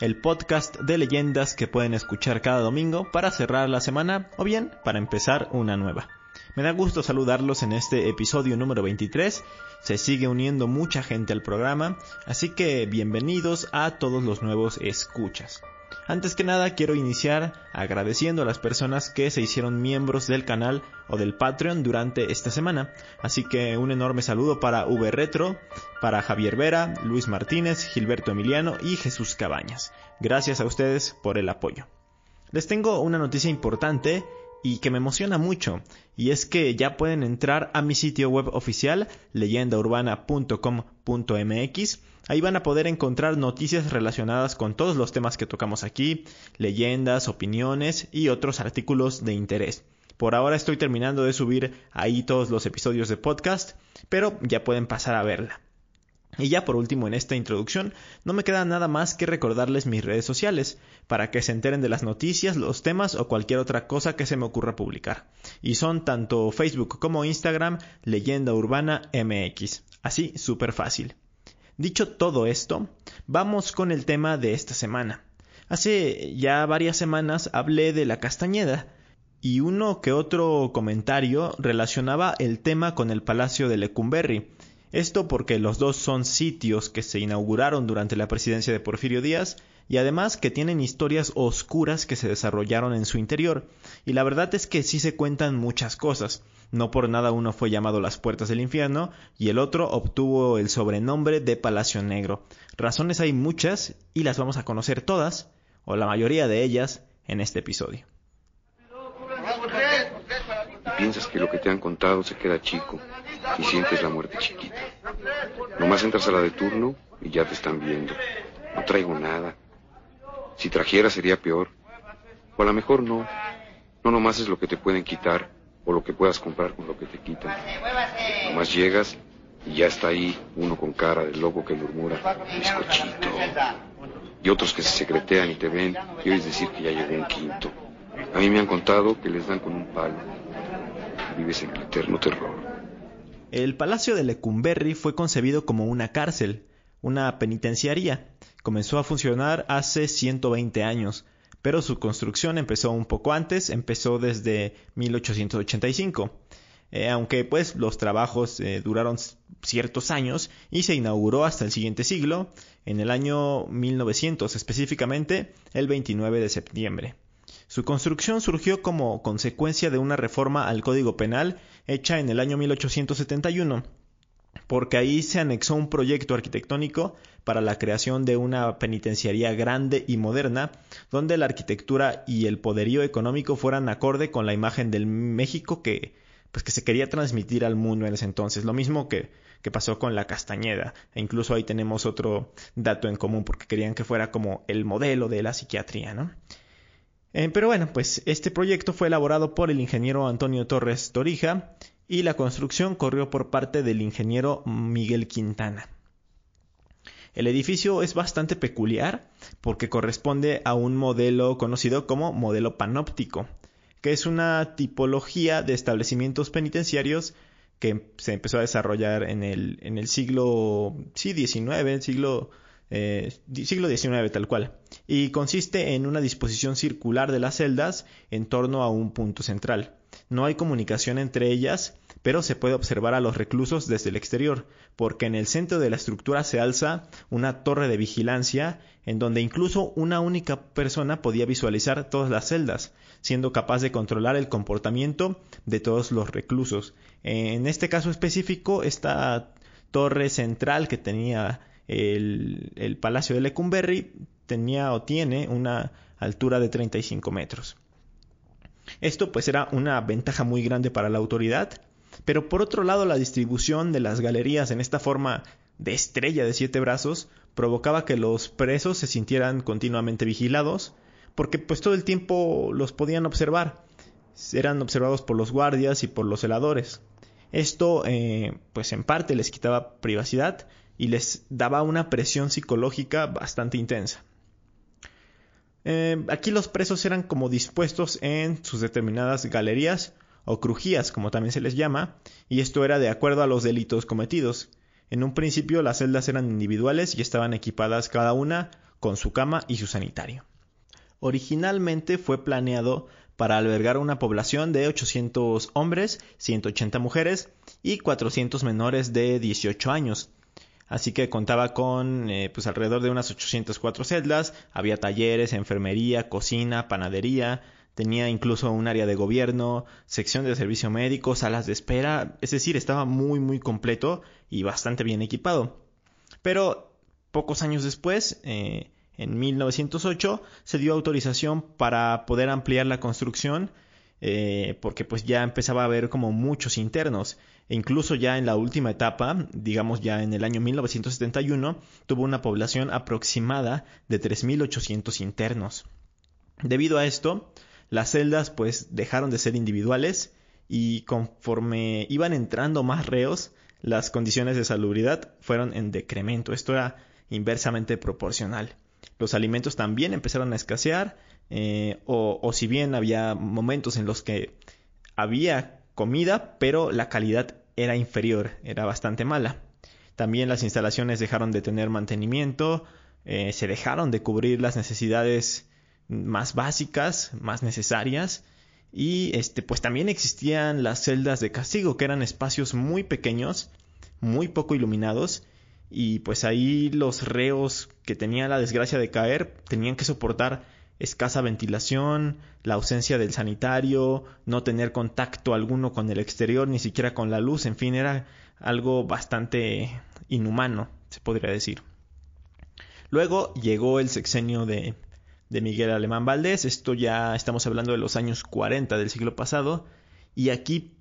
el podcast de leyendas que pueden escuchar cada domingo para cerrar la semana o bien para empezar una nueva. Me da gusto saludarlos en este episodio número 23. Se sigue uniendo mucha gente al programa, así que bienvenidos a todos los nuevos escuchas. Antes que nada quiero iniciar agradeciendo a las personas que se hicieron miembros del canal o del Patreon durante esta semana. Así que un enorme saludo para V Retro, para Javier Vera, Luis Martínez, Gilberto Emiliano y Jesús Cabañas. Gracias a ustedes por el apoyo. Les tengo una noticia importante y que me emociona mucho, y es que ya pueden entrar a mi sitio web oficial leyendaurbana.com.mx. Ahí van a poder encontrar noticias relacionadas con todos los temas que tocamos aquí, leyendas, opiniones y otros artículos de interés. Por ahora estoy terminando de subir ahí todos los episodios de podcast, pero ya pueden pasar a verla. Y ya por último en esta introducción, no me queda nada más que recordarles mis redes sociales, para que se enteren de las noticias, los temas o cualquier otra cosa que se me ocurra publicar. Y son tanto Facebook como Instagram, Leyenda Urbana MX. Así, súper fácil. Dicho todo esto, vamos con el tema de esta semana. Hace ya varias semanas hablé de la Castañeda, y uno que otro comentario relacionaba el tema con el Palacio de Lecumberri, esto porque los dos son sitios que se inauguraron durante la presidencia de Porfirio Díaz y además que tienen historias oscuras que se desarrollaron en su interior. Y la verdad es que sí se cuentan muchas cosas. No por nada uno fue llamado las puertas del infierno y el otro obtuvo el sobrenombre de Palacio Negro. Razones hay muchas y las vamos a conocer todas, o la mayoría de ellas, en este episodio. Piensas que lo que te han contado se queda chico y sientes la muerte chiquita. Nomás entras a la de turno y ya te están viendo. No traigo nada. Si trajera sería peor. O a lo mejor no. No nomás es lo que te pueden quitar o lo que puedas comprar con lo que te quitan. Nomás llegas y ya está ahí uno con cara de loco que murmura, bizcochito. Y otros que se secretean y te ven y oyes decir que ya llegó un quinto. A mí me han contado que les dan con un palo. Vives en el eterno terror. El Palacio de Lecumberri fue concebido como una cárcel, una penitenciaría. Comenzó a funcionar hace 120 años, pero su construcción empezó un poco antes, empezó desde 1885. Eh, aunque pues los trabajos eh, duraron ciertos años y se inauguró hasta el siguiente siglo, en el año 1900 específicamente, el 29 de septiembre. Su construcción surgió como consecuencia de una reforma al Código Penal hecha en el año 1871, porque ahí se anexó un proyecto arquitectónico para la creación de una penitenciaría grande y moderna, donde la arquitectura y el poderío económico fueran acorde con la imagen del México que, pues, que se quería transmitir al mundo en ese entonces. Lo mismo que, que pasó con la Castañeda. E incluso ahí tenemos otro dato en común, porque querían que fuera como el modelo de la psiquiatría, ¿no? Eh, pero bueno, pues este proyecto fue elaborado por el ingeniero Antonio Torres Torija y la construcción corrió por parte del ingeniero Miguel Quintana. El edificio es bastante peculiar porque corresponde a un modelo conocido como modelo panóptico, que es una tipología de establecimientos penitenciarios que se empezó a desarrollar en el, siglo XIX, siglo eh, siglo XIX tal cual, y consiste en una disposición circular de las celdas en torno a un punto central. No hay comunicación entre ellas, pero se puede observar a los reclusos desde el exterior, porque en el centro de la estructura se alza una torre de vigilancia en donde incluso una única persona podía visualizar todas las celdas, siendo capaz de controlar el comportamiento de todos los reclusos. En este caso específico, esta torre central que tenía el, Palacio de Lecumberri tenía o tiene una altura de 35 metros. Esto pues era una ventaja muy grande para la autoridad, pero por otro lado la distribución de las galerías en esta forma de estrella de siete brazos provocaba que los presos se sintieran continuamente vigilados, porque pues todo el tiempo los podían observar. Eran observados por los guardias y por los celadores. Esto, eh, pues en parte les quitaba privacidad y les daba una presión psicológica bastante intensa. Eh, aquí los presos eran como dispuestos en sus determinadas galerías o crujías, como también se les llama, y esto era de acuerdo a los delitos cometidos. En un principio las celdas eran individuales y estaban equipadas cada una con su cama y su sanitario. Originalmente fue planeado para albergar una población de 800 hombres, 180 mujeres y 400 menores de 18 años. Así que contaba con eh, pues alrededor de unas 804 celdas, había talleres, enfermería, cocina, panadería, tenía incluso un área de gobierno, sección de servicio médico, salas de espera, es decir, estaba muy muy completo y bastante bien equipado. Pero pocos años después, eh, en 1908 se dio autorización para poder ampliar la construcción eh, porque pues ya empezaba a haber como muchos internos e incluso ya en la última etapa, digamos ya en el año 1971, tuvo una población aproximada de 3.800 internos. Debido a esto, las celdas pues dejaron de ser individuales y conforme iban entrando más reos, las condiciones de salubridad fueron en decremento. Esto era inversamente proporcional. Los alimentos también empezaron a escasear, eh, o, o si bien había momentos en los que había comida, pero la calidad era inferior, era bastante mala. También las instalaciones dejaron de tener mantenimiento, eh, se dejaron de cubrir las necesidades más básicas, más necesarias, y este, pues también existían las celdas de castigo, que eran espacios muy pequeños, muy poco iluminados, y pues ahí los reos que tenían la desgracia de caer tenían que soportar escasa ventilación, la ausencia del sanitario, no tener contacto alguno con el exterior, ni siquiera con la luz, en fin, era algo bastante inhumano, se podría decir. Luego llegó el sexenio de, de Miguel Alemán Valdés, esto ya estamos hablando de los años 40 del siglo pasado, y aquí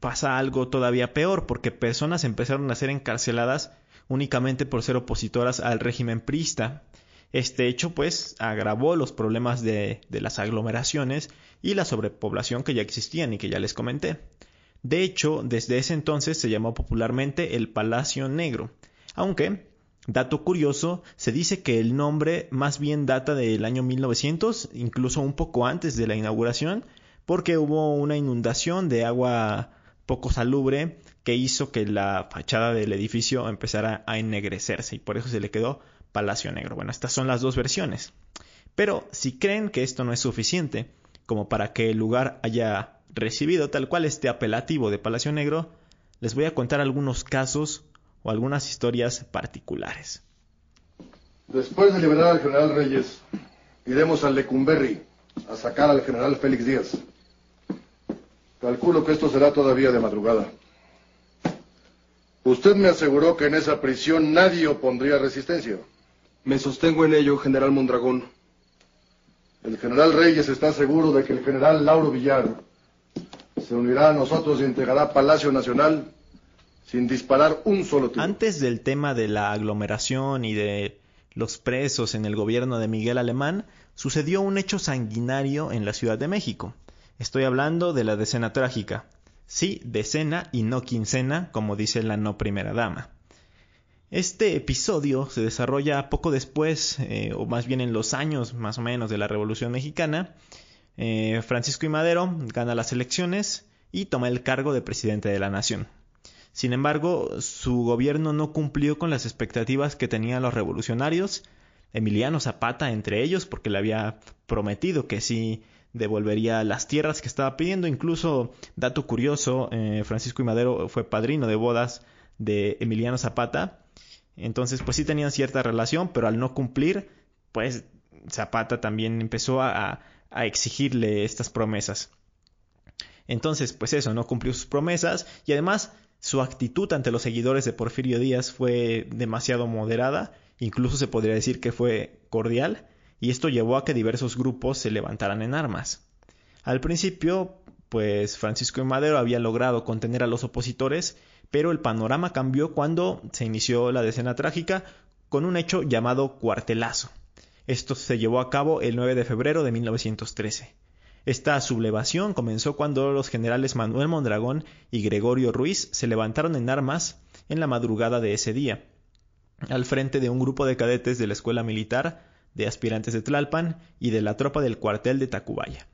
pasa algo todavía peor, porque personas empezaron a ser encarceladas únicamente por ser opositoras al régimen prista. Este hecho pues agravó los problemas de, de, las aglomeraciones y la sobrepoblación que ya existían y que ya les comenté. De hecho, desde ese entonces se llamó popularmente el Palacio Negro, aunque, dato curioso, se dice que el nombre más bien data del año 1900, incluso un poco antes de la inauguración, porque hubo una inundación de agua poco salubre que hizo que la fachada del edificio empezara a ennegrecerse y por eso se le quedó Palacio Negro. Bueno, estas son las dos versiones. Pero si creen que esto no es suficiente como para que el lugar haya recibido tal cual este apelativo de Palacio Negro, les voy a contar algunos casos o algunas historias particulares. Después de liberar al general Reyes, iremos al Lecumberri a sacar al general Félix Díaz. Calculo que esto será todavía de madrugada. Usted me aseguró que en esa prisión nadie opondría resistencia. Me sostengo en ello, general Mondragón. El general Reyes está seguro de que el general Lauro Villar se unirá a nosotros y integrará Palacio Nacional sin disparar un solo tiro. Antes del tema de la aglomeración y de los presos en el gobierno de Miguel Alemán, sucedió un hecho sanguinario en la Ciudad de México. Estoy hablando de la decena trágica. Sí, decena y no quincena, como dice la no primera dama. Este episodio se desarrolla poco después, eh, o más bien en los años más o menos de la Revolución Mexicana. Eh, Francisco I. Madero gana las elecciones y toma el cargo de presidente de la nación. Sin embargo, su gobierno no cumplió con las expectativas que tenían los revolucionarios, Emiliano Zapata entre ellos, porque le había prometido que sí devolvería las tierras que estaba pidiendo. Incluso, dato curioso, eh, Francisco y Madero fue padrino de bodas de Emiliano Zapata. Entonces, pues sí tenían cierta relación, pero al no cumplir, pues Zapata también empezó a, a exigirle estas promesas. Entonces, pues eso, no cumplió sus promesas y además su actitud ante los seguidores de Porfirio Díaz fue demasiado moderada, incluso se podría decir que fue cordial, y esto llevó a que diversos grupos se levantaran en armas. Al principio, pues Francisco de Madero había logrado contener a los opositores, pero el panorama cambió cuando se inició la decena trágica con un hecho llamado cuartelazo. Esto se llevó a cabo el 9 de febrero de 1913. Esta sublevación comenzó cuando los generales Manuel Mondragón y Gregorio Ruiz se levantaron en armas en la madrugada de ese día, al frente de un grupo de cadetes de la Escuela Militar, de aspirantes de Tlalpan y de la tropa del cuartel de Tacubaya.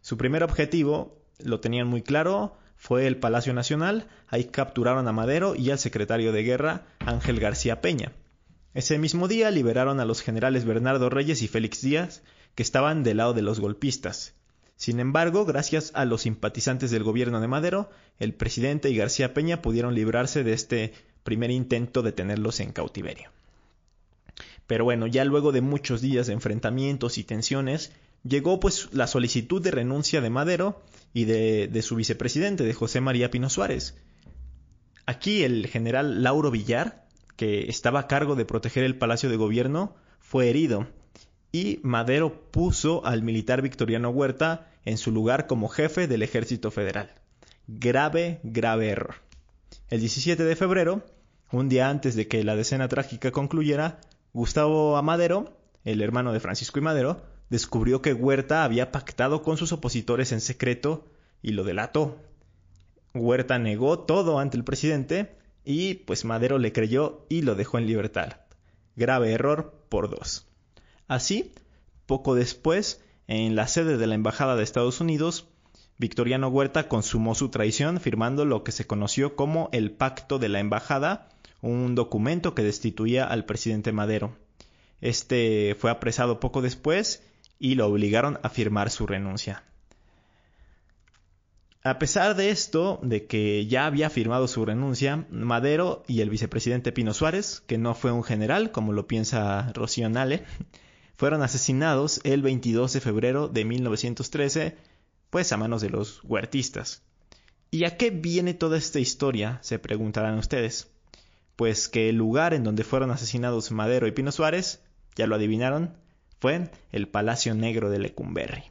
Su primer objetivo, lo tenían muy claro, fue el Palacio Nacional, ahí capturaron a Madero y al secretario de guerra Ángel García Peña. Ese mismo día liberaron a los generales Bernardo Reyes y Félix Díaz, que estaban del lado de los golpistas. Sin embargo, gracias a los simpatizantes del gobierno de Madero, el presidente y García Peña pudieron librarse de este primer intento de tenerlos en cautiverio. Pero bueno, ya luego de muchos días de enfrentamientos y tensiones, llegó pues la solicitud de renuncia de Madero y de, su vicepresidente, de José María Pino Suárez. Aquí el general Lauro Villar, que estaba a cargo de proteger el Palacio de Gobierno, fue herido y Madero puso al militar Victoriano Huerta en su lugar como jefe del ejército federal. Grave, grave error. El 17 de febrero, un día antes de que la decena trágica concluyera, Gustavo Amadero, el hermano de Francisco y Madero, descubrió que Huerta había pactado con sus opositores en secreto y lo delató. Huerta negó todo ante el presidente y pues Madero le creyó y lo dejó en libertad. Grave error por dos. Así, poco después, en la sede de la Embajada de Estados Unidos, Victoriano Huerta consumó su traición firmando lo que se conoció como el Pacto de la Embajada, un documento que destituía al presidente Madero. Este fue apresado poco después y lo obligaron a firmar su renuncia. A pesar de esto, de que ya había firmado su renuncia, Madero y el vicepresidente Pino Suárez, que no fue un general, como lo piensa Rocío Nale, fueron asesinados el 22 de febrero de 1913, pues a manos de los huertistas. ¿Y a qué viene toda esta historia? se preguntarán ustedes. Pues que el lugar en donde fueron asesinados Madero y Pino Suárez, ya lo adivinaron, fue el Palacio Negro de Lecumberri.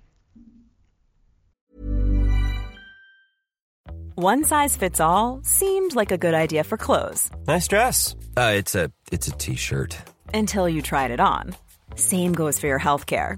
One size fits all seemed like a good idea for clothes. Nice dress. Uh, it's a it's a t-shirt. Until you tried it on. Same goes for your healthcare.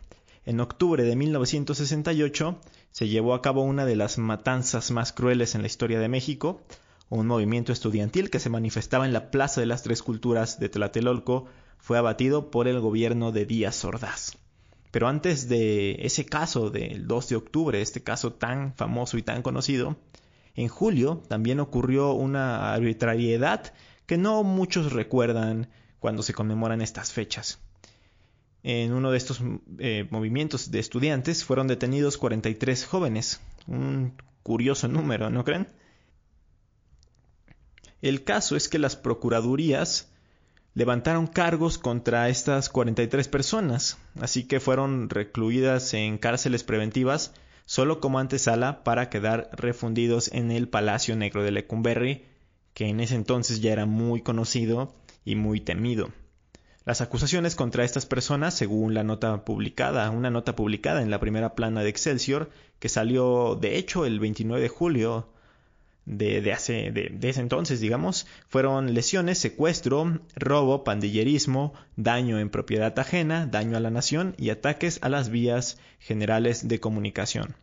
En octubre de 1968 se llevó a cabo una de las matanzas más crueles en la historia de México, un movimiento estudiantil que se manifestaba en la Plaza de las Tres Culturas de Tlatelolco fue abatido por el gobierno de Díaz Ordaz. Pero antes de ese caso del 2 de octubre, este caso tan famoso y tan conocido, en julio también ocurrió una arbitrariedad que no muchos recuerdan cuando se conmemoran estas fechas. En uno de estos eh, movimientos de estudiantes fueron detenidos 43 jóvenes, un curioso número, ¿no creen? El caso es que las procuradurías levantaron cargos contra estas 43 personas, así que fueron recluidas en cárceles preventivas solo como antesala para quedar refundidos en el Palacio Negro de Lecumberri, que en ese entonces ya era muy conocido y muy temido. Las acusaciones contra estas personas, según la nota publicada, una nota publicada en la primera plana de Excelsior, que salió de hecho el 29 de julio de, hace, de, ese entonces, digamos, fueron lesiones, secuestro, robo, pandillerismo, daño en propiedad ajena, daño a la nación y ataques a las vías generales de comunicación.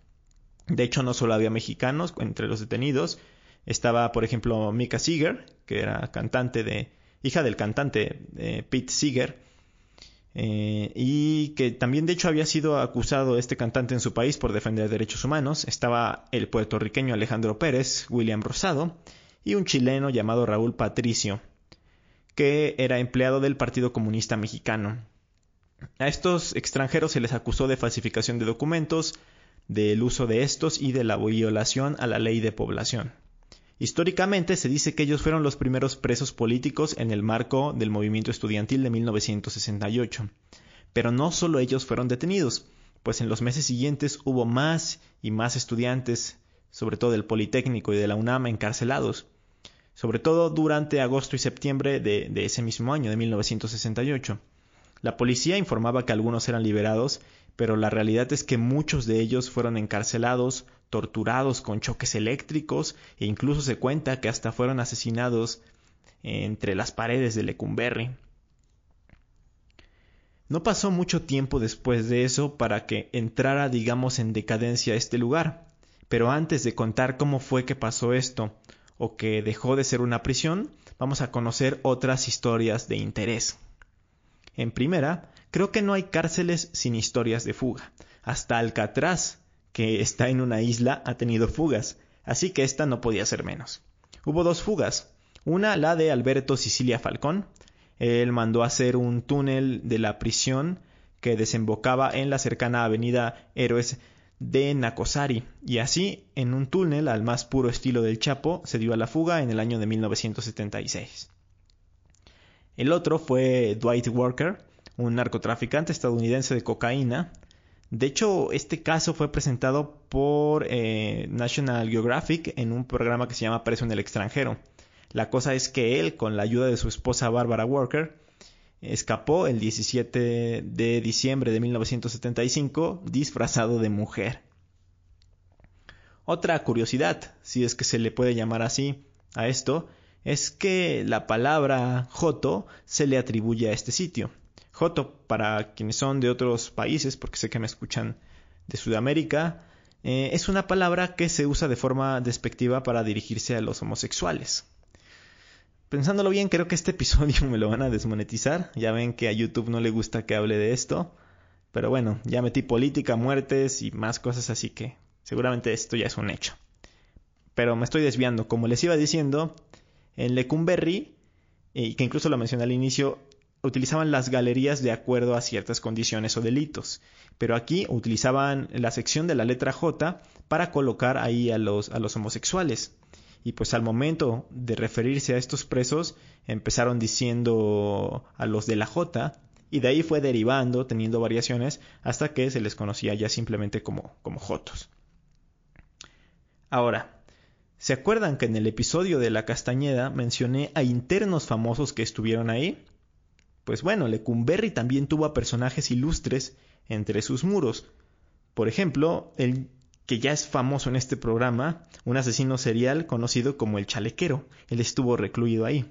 De hecho, no solo había mexicanos entre los detenidos, estaba, por ejemplo, Mika Seeger, que era cantante de, hija del cantante eh, Pete Seeger, eh, y que también de hecho había sido acusado este cantante en su país por defender derechos humanos. Estaba el puertorriqueño Alejandro Pérez, William Rosado y un chileno llamado Raúl Patricio, que era empleado del Partido Comunista Mexicano. A estos extranjeros se les acusó de falsificación de documentos, del uso de estos y de la violación a la ley de población. Históricamente se dice que ellos fueron los primeros presos políticos en el marco del movimiento estudiantil de 1968. Pero no solo ellos fueron detenidos, pues en los meses siguientes hubo más y más estudiantes, sobre todo del Politécnico y de la UNAM, encarcelados, sobre todo durante agosto y septiembre de, de ese mismo año, de 1968. La policía informaba que algunos eran liberados, pero la realidad es que muchos de ellos fueron encarcelados, torturados con choques eléctricos e incluso se cuenta que hasta fueron asesinados entre las paredes de Lecumberri. No pasó mucho tiempo después de eso para que entrara, digamos, en decadencia este lugar. Pero antes de contar cómo fue que pasó esto, o que dejó de ser una prisión, vamos a conocer otras historias de interés. En primera, creo que no hay cárceles sin historias de fuga. Hasta Alcatraz, que está en una isla, ha tenido fugas, así que esta no podía ser menos. Hubo dos fugas, una la de Alberto Sicilia Falcón, él mandó hacer un túnel de la prisión que desembocaba en la cercana avenida Héroes de Nacosari, y así, en un túnel al más puro estilo del Chapo, se dio a la fuga en el año de 1976. El otro fue Dwight Walker, un narcotraficante estadounidense de cocaína. De hecho, este caso fue presentado por eh, National Geographic en un programa que se llama Preso en el extranjero. La cosa es que él, con la ayuda de su esposa Barbara Walker, escapó el 17 de diciembre de 1975 disfrazado de mujer. Otra curiosidad, si es que se le puede llamar así a esto, es que la palabra Joto se le atribuye a este sitio. Joto, para quienes son de otros países, porque sé que me escuchan de Sudamérica, eh, es una palabra que se usa de forma despectiva para dirigirse a los homosexuales. Pensándolo bien, creo que este episodio me lo van a desmonetizar. Ya ven que a YouTube no le gusta que hable de esto. Pero bueno, ya metí política, muertes y más cosas, así que seguramente esto ya es un hecho. Pero me estoy desviando. Como les iba diciendo, en Lecumberri, y que incluso lo mencioné al inicio, utilizaban las galerías de acuerdo a ciertas condiciones o delitos. Pero aquí utilizaban la sección de la letra J para colocar ahí a los, a los homosexuales. Y pues al momento de referirse a estos presos, empezaron diciendo a los de la J, y de ahí fue derivando, teniendo variaciones, hasta que se les conocía ya simplemente como, como Jotos. Ahora, ¿Se acuerdan que en el episodio de la Castañeda mencioné a internos famosos que estuvieron ahí? Pues bueno, Lecumberri también tuvo a personajes ilustres entre sus muros. Por ejemplo, el que ya es famoso en este programa, un asesino serial conocido como el Chalequero. Él estuvo recluido ahí.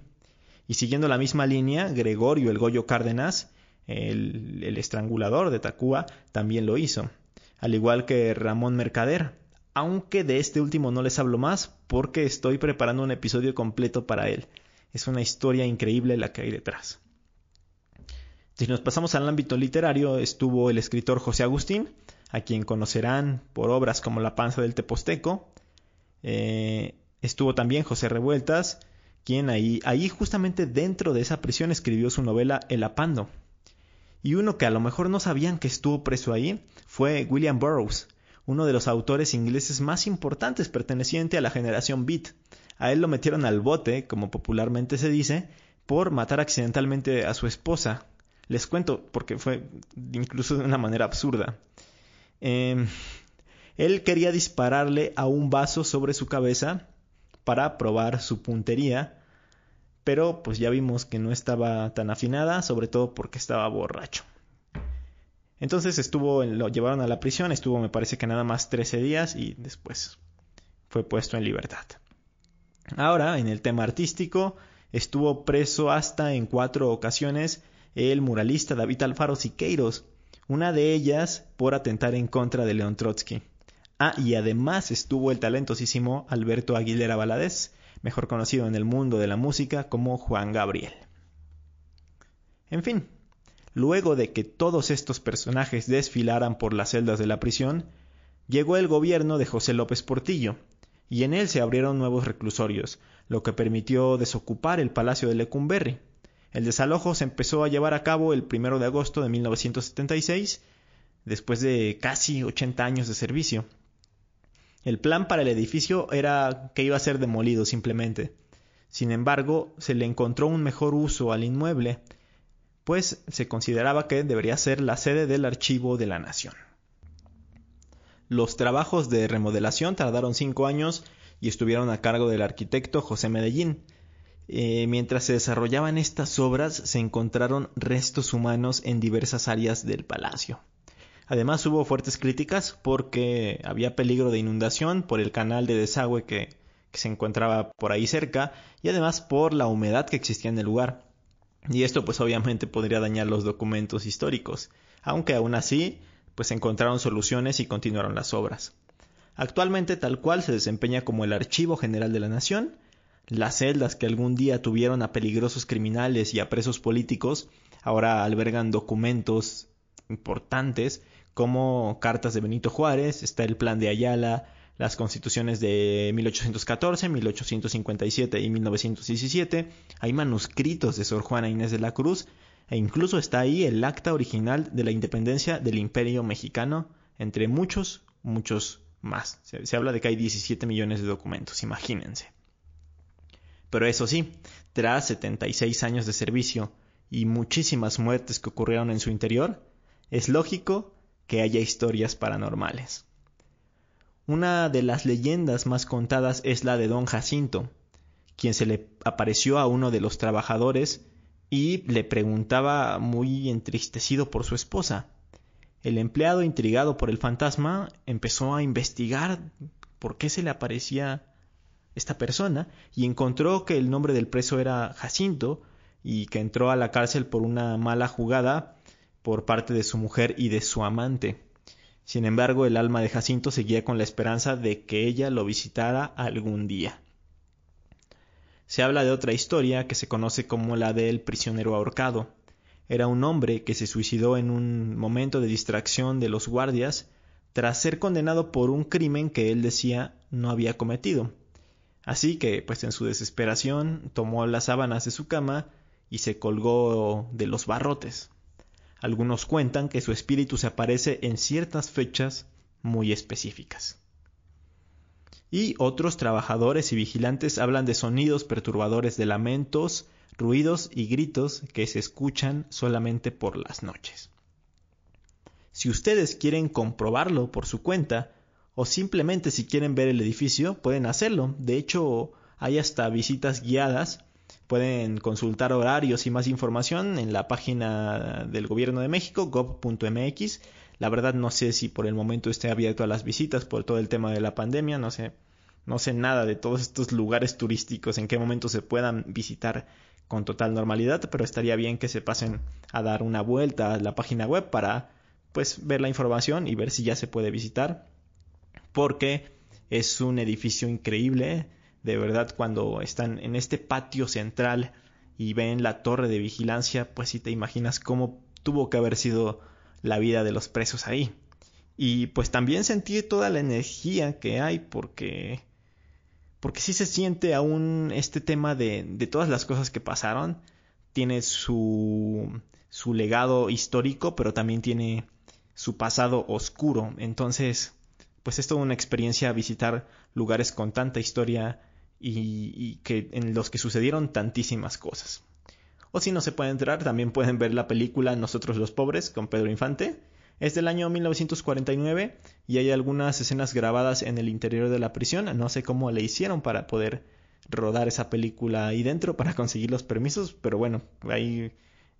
Y siguiendo la misma línea, Gregorio el Goyo Cárdenas, el, estrangulador de Tacuba, también lo hizo. Al igual que Ramón Mercader, aunque de este último no les hablo más porque estoy preparando un episodio completo para él. Es una historia increíble la que hay detrás. Si nos pasamos al ámbito literario, estuvo el escritor José Agustín, a quien conocerán por obras como La panza del Teposteco. Eh, estuvo también José Revueltas, quien ahí, ahí justamente dentro de esa prisión escribió su novela El Apando. Y uno que a lo mejor no sabían que estuvo preso ahí fue William Burroughs, uno de los autores ingleses más importantes perteneciente a la generación Beat. A él lo metieron al bote, como popularmente se dice, por matar accidentalmente a su esposa. Les cuento porque fue incluso de una manera absurda. Em, él quería dispararle a un vaso sobre su cabeza para probar su puntería, pero pues ya vimos que no estaba tan afinada, sobre todo porque estaba borracho. Entonces estuvo, lo llevaron a la prisión, estuvo me parece que nada más 13 días y después fue puesto en libertad. Ahora, en el tema artístico, estuvo preso hasta en cuatro ocasiones el muralista David Alfaro Siqueiros, una de ellas por atentar en contra de León Trotsky. Ah, y además estuvo el talentosísimo Alberto Aguilera Valadez, mejor conocido en el mundo de la música como Juan Gabriel. En fin, luego de que todos estos personajes desfilaran por las celdas de la prisión, llegó el gobierno de José López Portillo, y en él se abrieron nuevos reclusorios, lo que permitió desocupar el Palacio de Lecumberri. El desalojo se empezó a llevar a cabo el 1 de agosto de 1976, después de casi 80 años de servicio. El plan para el edificio era que iba a ser demolido simplemente. Sin embargo, se le encontró un mejor uso al inmueble, pues se consideraba que debería ser la sede del Archivo de la Nación. Los trabajos de remodelación tardaron cinco años y estuvieron a cargo del arquitecto José Medellín. Eh, mientras se desarrollaban estas obras, se encontraron restos humanos en diversas áreas del palacio. Además hubo fuertes críticas porque había peligro de inundación por el canal de desagüe que, se encontraba por ahí cerca y además por la humedad que existía en el lugar. Y esto pues obviamente podría dañar los documentos históricos, aunque aún así pues encontraron soluciones y continuaron las obras. Actualmente tal cual se desempeña como el Archivo General de la Nación, las celdas que algún día tuvieron a peligrosos criminales y a presos políticos ahora albergan documentos importantes como cartas de Benito Juárez, está el plan de Ayala, las constituciones de 1814, 1857 y 1917, hay manuscritos de Sor Juana Inés de la Cruz e incluso está ahí el acta original de la independencia del imperio mexicano, entre muchos, muchos más. Se, se habla de que hay 17 millones de documentos, imagínense. Pero eso sí, tras 76 años de servicio y muchísimas muertes que ocurrieron en su interior, es lógico que haya historias paranormales. Una de las leyendas más contadas es la de don Jacinto, quien se le apareció a uno de los trabajadores y le preguntaba muy entristecido por su esposa. El empleado, intrigado por el fantasma, empezó a investigar por qué se le aparecía esta persona y encontró que el nombre del preso era Jacinto y que entró a la cárcel por una mala jugada por parte de su mujer y de su amante. Sin embargo, el alma de Jacinto seguía con la esperanza de que ella lo visitara algún día. Se habla de otra historia que se conoce como la del prisionero ahorcado. Era un hombre que se suicidó en un momento de distracción de los guardias tras ser condenado por un crimen que él decía no había cometido. Así que, pues en su desesperación, tomó las sábanas de su cama y se colgó de los barrotes. Algunos cuentan que su espíritu se aparece en ciertas fechas muy específicas. Y otros trabajadores y vigilantes hablan de sonidos perturbadores de lamentos, ruidos y gritos que se escuchan solamente por las noches. Si ustedes quieren comprobarlo por su cuenta, o simplemente si quieren ver el edificio, pueden hacerlo. De hecho, hay hasta visitas guiadas Pueden consultar horarios y más información en la página del Gobierno de México, gov.mx. La verdad no sé si por el momento esté abierto a las visitas por todo el tema de la pandemia, no sé, no sé nada de todos estos lugares turísticos, en qué momento se puedan visitar con total normalidad, pero estaría bien que se pasen a dar una vuelta a la página web para pues ver la información y ver si ya se puede visitar, porque es un edificio increíble, de verdad cuando están en este patio central y ven la torre de vigilancia, pues si te imaginas cómo tuvo que haber sido la vida de los presos ahí. Y pues también sentí toda la energía que hay porque porque sí se siente aún este tema de, de todas las cosas que pasaron. Tiene su, su legado histórico, pero también tiene su pasado oscuro. Entonces, pues es toda una experiencia visitar lugares con tanta historia y, que en los que sucedieron tantísimas cosas. O si no se pueden entrar, también pueden ver la película Nosotros los Pobres con Pedro Infante. Es del año 1949 y hay algunas escenas grabadas en el interior de la prisión. No sé cómo le hicieron para poder rodar esa película ahí dentro para conseguir los permisos, pero bueno, hay,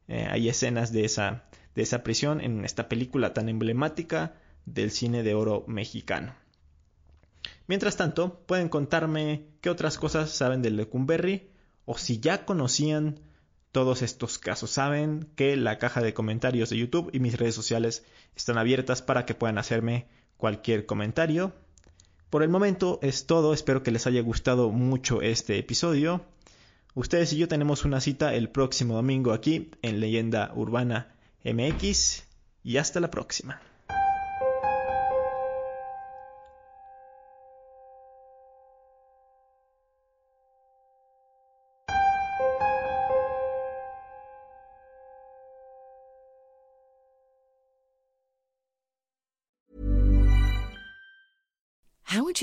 eh, hay escenas de esa, de esa prisión en esta película tan emblemática del cine de oro mexicano. Mientras tanto, pueden contarme qué otras cosas saben del Lecumberri o si ya conocían todos estos casos. Saben que la caja de comentarios de YouTube y mis redes sociales están abiertas para que puedan hacerme cualquier comentario. Por el momento es todo, espero que les haya gustado mucho este episodio. Ustedes y yo tenemos una cita el próximo domingo aquí en Leyenda Urbana MX y hasta la próxima.